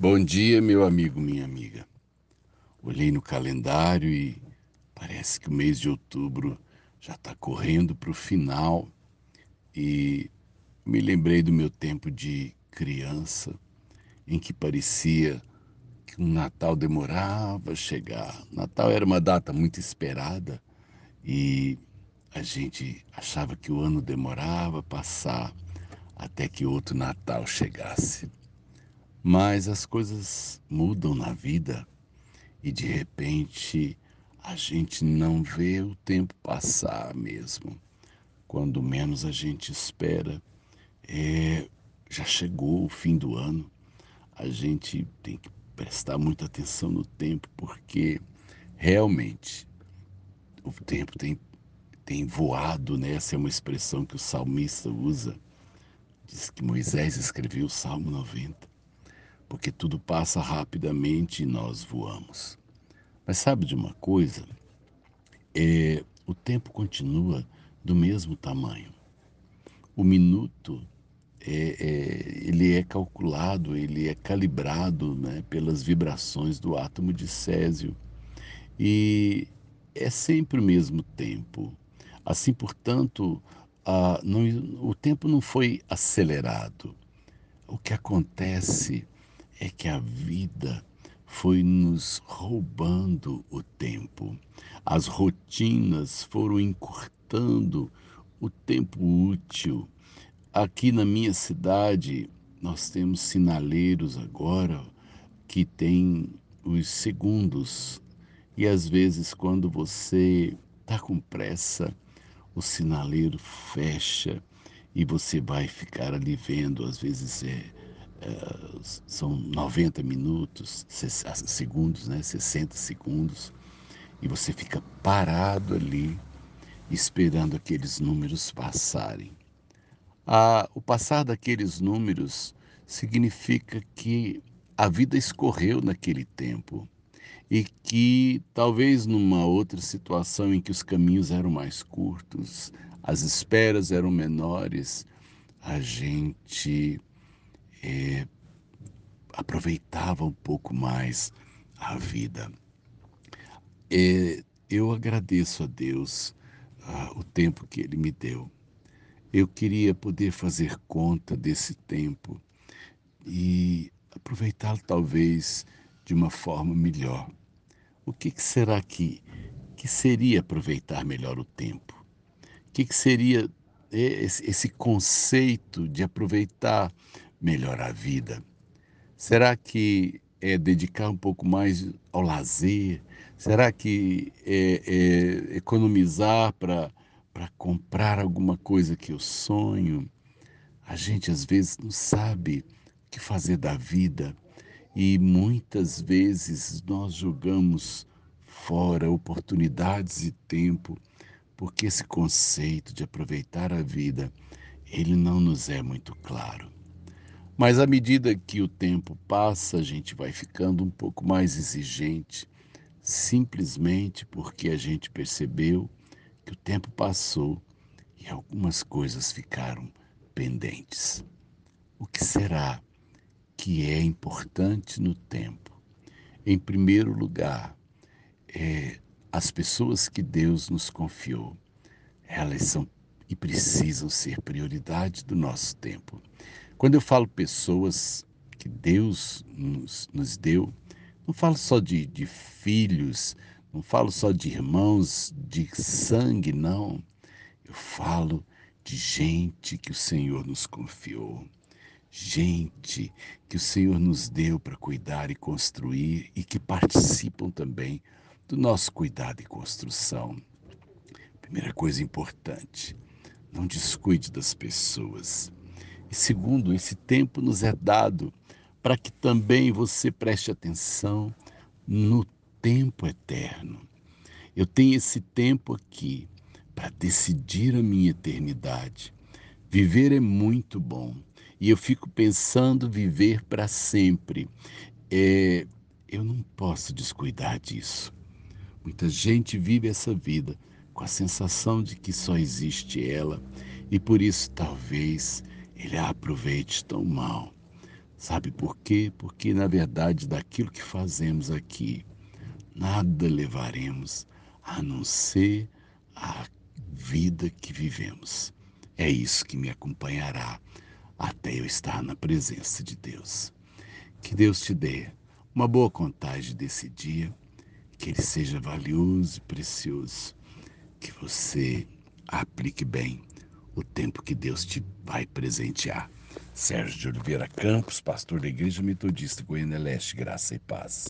Bom dia, meu amigo, minha amiga. Olhei no calendário e parece que o mês de outubro já está correndo para o final e me lembrei do meu tempo de criança, em que parecia que o Natal demorava a chegar. Natal era uma data muito esperada e a gente achava que o ano demorava a passar até que outro Natal chegasse. Mas as coisas mudam na vida e de repente a gente não vê o tempo passar mesmo. Quando menos a gente espera, é, já chegou o fim do ano. A gente tem que prestar muita atenção no tempo, porque realmente o tempo tem, tem voado, né? Essa é uma expressão que o salmista usa. Diz que Moisés escreveu o Salmo 90 porque tudo passa rapidamente e nós voamos. Mas sabe de uma coisa? É, o tempo continua do mesmo tamanho. O minuto é, é, ele é calculado, ele é calibrado né, pelas vibrações do átomo de Césio e é sempre o mesmo tempo. Assim, portanto, a, não, o tempo não foi acelerado. O que acontece é que a vida foi nos roubando o tempo. As rotinas foram encurtando o tempo útil. Aqui na minha cidade, nós temos sinaleiros agora que têm os segundos. E às vezes, quando você está com pressa, o sinaleiro fecha e você vai ficar ali vendo, às vezes é é, são 90 minutos, segundos, né? 60 segundos, e você fica parado ali, esperando aqueles números passarem. Ah, o passar daqueles números significa que a vida escorreu naquele tempo e que talvez numa outra situação em que os caminhos eram mais curtos, as esperas eram menores, a gente é, aproveitava um pouco mais a vida. É, eu agradeço a Deus ah, o tempo que Ele me deu. Eu queria poder fazer conta desse tempo e aproveitá-lo talvez de uma forma melhor. O que, que será que, que seria aproveitar melhor o tempo? O que, que seria é, esse, esse conceito de aproveitar melhorar a vida? Será que é dedicar um pouco mais ao lazer? Será que é, é economizar para comprar alguma coisa que eu sonho? A gente às vezes não sabe o que fazer da vida e muitas vezes nós jogamos fora oportunidades e tempo porque esse conceito de aproveitar a vida ele não nos é muito claro. Mas à medida que o tempo passa, a gente vai ficando um pouco mais exigente, simplesmente porque a gente percebeu que o tempo passou e algumas coisas ficaram pendentes. O que será que é importante no tempo? Em primeiro lugar, é, as pessoas que Deus nos confiou, elas são e precisam ser prioridade do nosso tempo. Quando eu falo pessoas que Deus nos, nos deu, não falo só de, de filhos, não falo só de irmãos de sangue, não. Eu falo de gente que o Senhor nos confiou, gente que o Senhor nos deu para cuidar e construir e que participam também do nosso cuidado e construção. Primeira coisa importante, não descuide das pessoas. E segundo, esse tempo nos é dado para que também você preste atenção no tempo eterno. Eu tenho esse tempo aqui para decidir a minha eternidade. Viver é muito bom e eu fico pensando viver para sempre. É, eu não posso descuidar disso. Muita gente vive essa vida com a sensação de que só existe ela e por isso talvez ele a aproveite tão mal. Sabe por quê? Porque, na verdade, daquilo que fazemos aqui, nada levaremos a não ser a vida que vivemos. É isso que me acompanhará até eu estar na presença de Deus. Que Deus te dê uma boa contagem desse dia, que ele seja valioso e precioso, que você aplique bem o tempo que Deus te vai presentear. Sérgio de Oliveira Campos, pastor da Igreja Metodista Goiânia Leste, Graça e Paz.